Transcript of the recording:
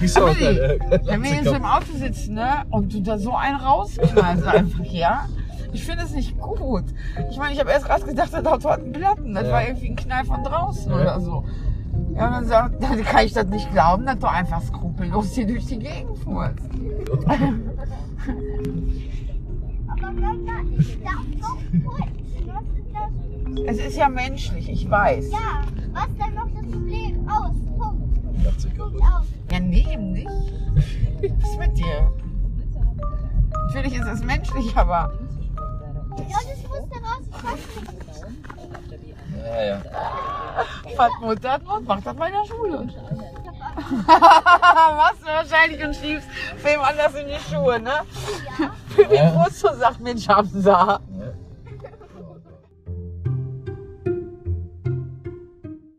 Wieso? Deine wenn wir jetzt im Auto sitzen, ne, und du da so einen rausknallst einfach, ja? Ich finde es nicht gut. Ich meine, ich habe erst gerade gedacht, das Auto hat einen Platten. Das Ja. war irgendwie ein Knall von draußen Ja. oder so. Ja, und dann sagt, dann kann ich das nicht glauben, dass du einfach skrupellos hier durch die Gegend fuhrst. Aber Mama, ich darf noch kurz. Es ist ja menschlich, ich weiß. Ja, was denn noch das Problem? Aus. Ja, nee, eben nicht. Was ist mit dir? Natürlich ist es menschlich, aber Ja, das musste raus. Ich weiß nicht. Ja, ja. hat Mund, macht das bei der Schule. Machst du wahrscheinlich und schiebst wem anders in die Schuhe, ne? Wie Ja. Brust so sagt, haben sie.